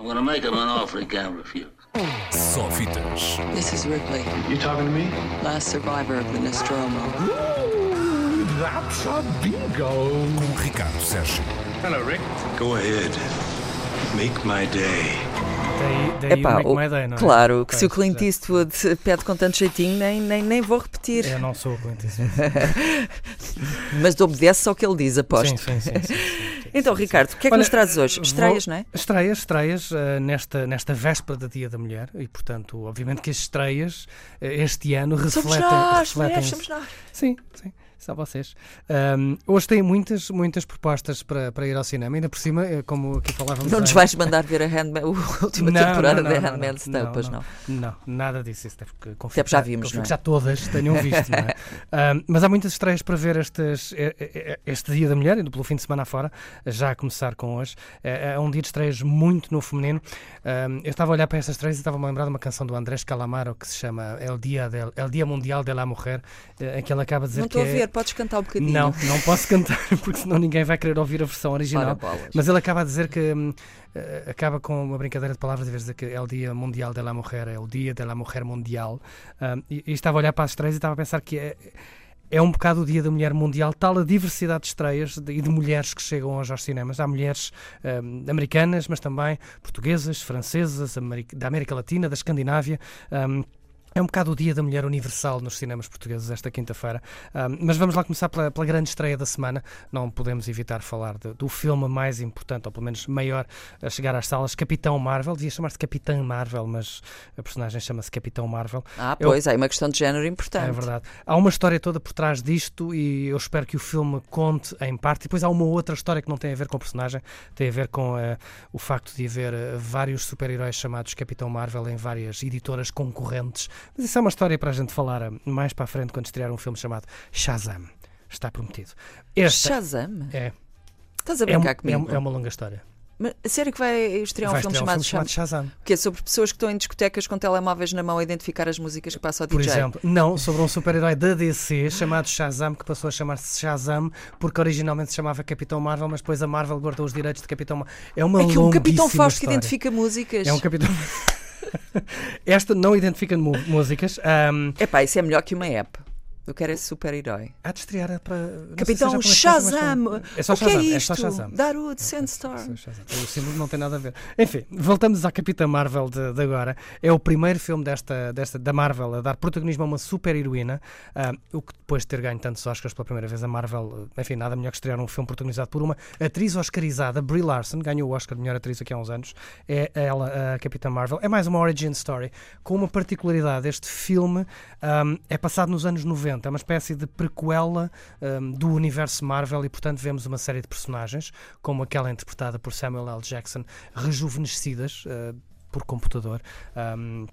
I'm gonna make him an offer he can't refuse. Só fitas. This is Ripley, You talking to me? last survivor of the Nostromo. That's a bingo. Com Ricardo Sérgio. Hello, Rick. Go ahead. Make my day. Daí, daí Epá, o Day, não é? claro, que se o Clint. Eastwood pede com tanto jeitinho, nem, nem, nem vou repetir. Eu não sou o Clint Eastwood. Mas obedece ao que ele diz, aposto. Sim, sim. sim, sim, sim. Então, Ricardo, o que é que Olha, nos trazes hoje? vou- Estreias, não é? Estreias, estreias eh, nesta, nesta véspera da Dia da Mulher e, portanto, obviamente que as estreias eh, este ano Somos refletem. nós, refletem mulheres, somos nós. Sim, sim, são vocês. Ahm, hoje tem muitas, muitas propostas para, para ir ao cinema, ainda por cima, eh, como aqui falávamos. Não nos vais mandar ver a, Handma- a última Não, temporada não, da Handmaid's Tale, pois não. não. Nada disso. Isso deve que confio já vimos, confio não é? já todas tenham visto, não é? Ahm, mas há muitas estreias para ver estes, este Dia da Mulher, indo pelo fim de semana fora, já a começar com hoje. É, é um dia de estreias muito no feminino. Eu estava a olhar para estas estreias e estava-me a lembrar de uma canção do Andrés Calamaro que se chama El Dia, del, El Dia Mundial de la Mujer, eh, em que ele acaba de dizer Não que estou a é- ver, podes cantar um bocadinho. Não, não posso cantar, porque senão ninguém vai querer ouvir a versão original. Mas ele acaba a dizer que hum, eh, acaba com uma brincadeira de palavras de dizer que é o Dia Mundial da Mulher, é o Dia da Mulher Mundial. Um, e, e estava a olhar para as estreias e estava a pensar que é, é um bocado o Dia da Mulher Mundial, tal a diversidade de estreias e de mulheres que chegam hoje aos cinemas. Há mulheres hum, americanas, mas também portuguesas, francesas, da América Latina, da Escandinávia. hum, é um bocado o dia da mulher universal nos cinemas portugueses esta quinta-feira. Ahm, mas vamos lá começar pela, pela grande estreia da semana. Não podemos evitar falar de- do filme mais importante, ou pelo menos maior, a chegar às salas, Capitão Marvel. Devia chamar-se Capitã Marvel, mas a personagem chama-se Capitão Marvel. Ah, Eu- pois, há aí uma questão de género importante. É verdade. Há uma história toda por trás disto e eu espero que o filme conte em parte. E depois há uma outra história que não tem a ver com o personagem, tem a ver com eh, o facto de haver eh, vários super-heróis chamados Capitão Marvel em várias editoras concorrentes. Mas isso é uma história para a gente falar eh, mais para a frente quando estrear um filme chamado Shazam. Está prometido. Shazam? é, Estás a é, um- brincar é, comigo? um- é uma longa história. Mas, a sério que vai estrear um Vai filme estrear chamado, Shazam? Shazam. Que é sobre pessoas que estão em discotecas com telemóveis na mão a identificar as músicas que passa ao Por DJ. exemplo, não, sobre um super-herói da DC chamado Shazam, que passou a chamar-se Shazam, porque originalmente se chamava Capitão Marvel, mas depois a Marvel guardou os direitos de Capitão Marvel. É uma é que é um Capitão Fausto que história. identifica músicas. É um Capitão. Esta não identifica músicas. Um, Epá, isso é melhor que uma app. Eu quero esse super-herói. há de estrear para. Capitão Shazam! É só o que é Shazam. É isto? só Shazam. Darude, Sandstorm. Shazam. O símbolo não tem nada a ver. Enfim, voltamos à Capitã Marvel de, de agora. É o primeiro filme desta, desta, da Marvel a dar protagonismo a uma super-heroína, ah, o que depois de ter ganho tantos Oscars pela primeira vez, a Marvel, ah, enfim, nada melhor que estrear um filme protagonizado por uma atriz oscarizada, Brie Larson, ganhou o Oscar de melhor atriz aqui há uns anos. É ela, a Capitã Marvel. É mais uma origin story, com uma particularidade. Este filme ah, é passado nos anos 90, é uma espécie de prequela um, do universo Marvel e, portanto, vemos uma série de personagens, como aquela interpretada por Samuel L. Jackson, rejuvenescidas uh, por computador. Um,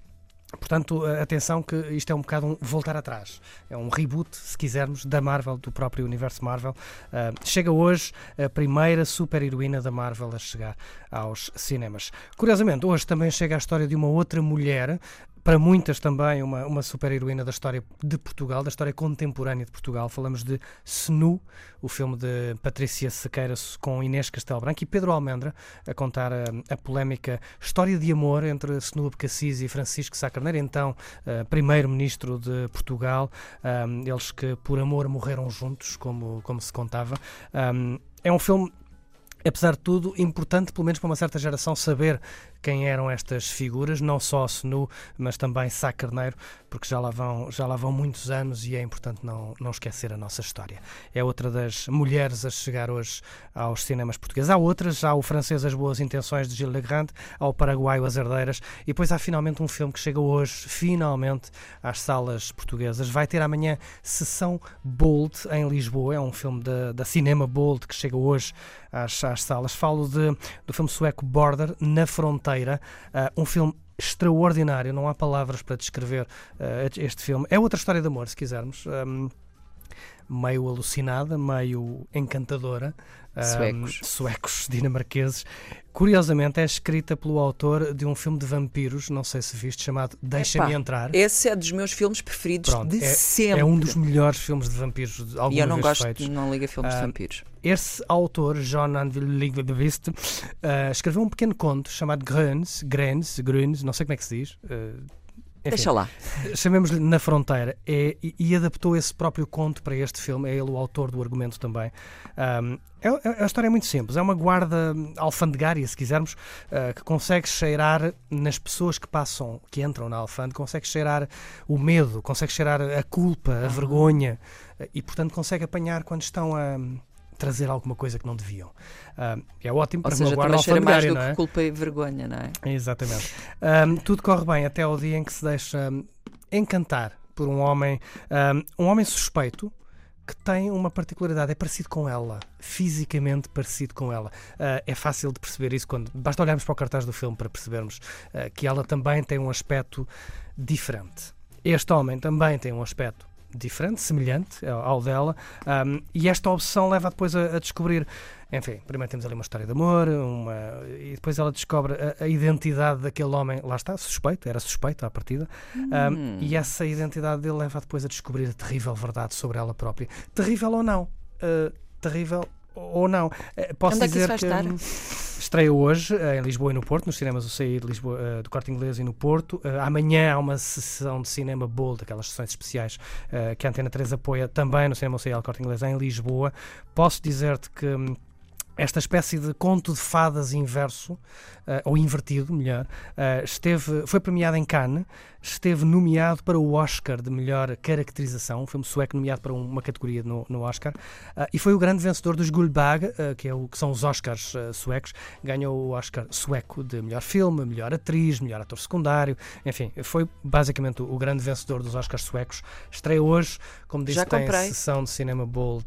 Portanto, uh, atenção que isto é um bocado um voltar atrás. É um reboot, se quisermos, da Marvel, do próprio universo Marvel. Uh, chega hoje a primeira super-heroína da Marvel a chegar aos cinemas. Curiosamente, hoje também chega a história de uma outra mulher para muitas também uma, uma super-heroína da história de Portugal, da história contemporânea de Portugal. Falamos de Senu, o filme de Patrícia Sequeira com Inês Castelo Branco e Pedro Almendra a contar a, a polémica história de amor entre Senu Abcacis e Francisco Sá Carneiro, então uh, primeiro-ministro de Portugal, um, eles que por amor morreram juntos, como, como se contava. Um, é um filme apesar de tudo, importante, pelo menos para uma certa geração, saber quem eram estas figuras, não só Senu, mas também Sá Carneiro, porque já lá vão, já lá vão muitos anos e é importante não, não esquecer a nossa história. É outra das mulheres a chegar hoje aos cinemas portugueses. Há outras, há o francês As Boas Intenções de Gilles Legrand, há o paraguaio As Herdeiras, e depois há finalmente um filme que chega hoje, finalmente, às salas portuguesas. Vai ter amanhã Sessão Bold em Lisboa, é um filme da, da Cinema Bold que chega hoje às, às salas. Falo de, do filme sueco Border, Na Fronteira, uh, um filme extraordinário, não há palavras para descrever uh, este filme. É outra história de amor, se quisermos. Um, meio alucinada, meio encantadora. Suecos. suecos dinamarqueses. Curiosamente, é escrita pelo autor de um filme de vampiros, não sei se viste, chamado Deixa-me Entrar. Esse é dos meus filmes preferidos Pronto, de é, sempre. é um dos melhores filmes de vampiros de alguma E eu não gosto, feitos. não liga filmes de Ah, vampiros. Esse autor, John Anvilvist, uh, escreveu um pequeno conto chamado Gröns, Grens, Gröns, não sei como é que se diz. uh, Deixa lá. chamemos-lhe Na Fronteira, é- e, adaptou esse próprio conto para este filme, é ele o autor do argumento também. Um, é- é- a história é muito simples, é uma guarda alfandegária, se quisermos, uh, que consegue cheirar nas pessoas que passam, que entram na alfândega, consegue cheirar o medo, consegue cheirar a culpa, a vergonha, uh, e portanto consegue apanhar quando estão a trazer alguma coisa que não deviam. Um, é ótimo Ou para seja, uma guarda mais do é? que culpa e vergonha, não é? Exatamente. Ahm, tudo corre bem até ao dia em que se deixa encantar por um homem, hum, um homem suspeito que tem uma particularidade, é parecido com ela, fisicamente parecido com ela. Ah, é fácil de perceber isso quando basta olharmos para o cartaz do filme para percebermos ah, que ela também tem um aspecto diferente. Este homem também tem um aspecto diferente, semelhante ao dela, hum, e esta obsessão leva depois a, a descobrir enfim, primeiro temos ali uma história de amor, uma... e depois ela descobre a, a identidade daquele homem, lá está, suspeito, era suspeito à partida, um, e essa identidade dele leva depois a descobrir a terrível verdade sobre ela própria. Terrível ou não? Uh, terrível ou não? Uh, posso Onde é que dizer isso vai estar? estreia hoje uh, em Lisboa e no Porto, nos cinemas do CI de Lisboa, uh, do Corte Inglês e no Porto. Uh, amanhã há uma sessão de cinema Bold, aquelas sessões especiais que a Antena 3 apoia também no cinema CI do Corte Inglês em Lisboa. Posso dizer-te que hum, esta espécie de conto de fadas inverso, eh, ou invertido, melhor, eh, esteve, foi premiado em Cannes, esteve nomeado para o Oscar de melhor caracterização, um filme sueco nomeado para uma categoria no, no Oscar, eh, e foi o grande vencedor dos Guldbag, que, é o, que são os Oscars suecos, ganhou o Oscar sueco de melhor filme, melhor atriz, melhor ator secundário, enfim, foi basicamente o, o grande vencedor dos Oscars suecos. Estreia hoje, como disse, Já tem comprei. sessão de cinema Bold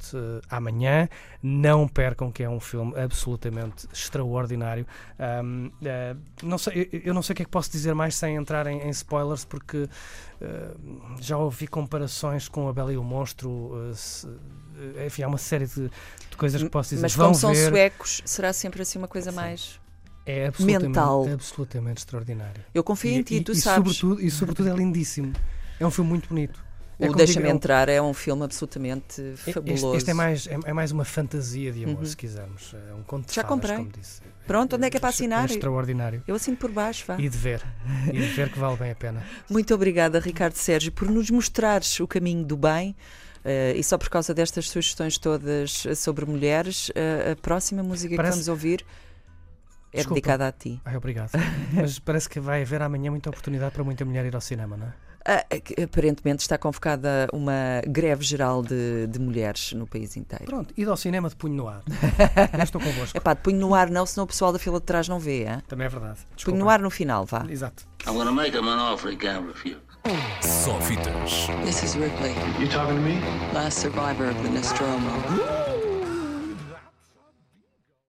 amanhã. Não percam que é um filme absolutamente extraordinário. Ahm, eh, não sei, eu, eu não sei o que é que posso dizer mais sem entrar em, em spoilers, porque eh, já ouvi comparações com a Bela e o Monstro. eh, se- enfim, há uma série de, de coisas que posso dizer. Mas Vão como são ver, suecos, será sempre assim uma coisa mais. é absolutamente, mental. absolutamente extraordinário. Eu confio em E- ti, e, tu e sabes. Sobretudo, e sobretudo é lindíssimo. É um filme muito bonito. É o Deixa-me é um- Entrar é um filme absolutamente Este, fabuloso. este é, mais, é, é mais uma fantasia de amor, Uhum. se quisermos. É um conto Já comprei. Pronto, onde é que é para assinar? É extraordinário. Eu assino por baixo, vá. E de ver. E de ver que vale bem a pena. Muito obrigada, Ricardo Sérgio, por nos mostrares o caminho do bem. eh, e só por causa destas sugestões todas sobre mulheres, eh, a próxima música Parece- que vamos ouvir é Desculpa. dedicada a ti. Ai, obrigado. Mas parece que vai haver amanhã muita oportunidade para muita mulher ir ao cinema, não é? Ah, que aparentemente está convocada uma greve geral de, de mulheres no país inteiro. Pronto, id ao cinema de punho no ar. Eu estou convosco. É pá, punho no ar não, senão o pessoal da fila de trás não vê. Hein? Também é verdade. Punho Desculpa. no ar no final, vá. Exato. I'm gonna make him an offer he can't refuse. Só fitas. This is Ripley, You talking to me? last survivor of the Nostromo.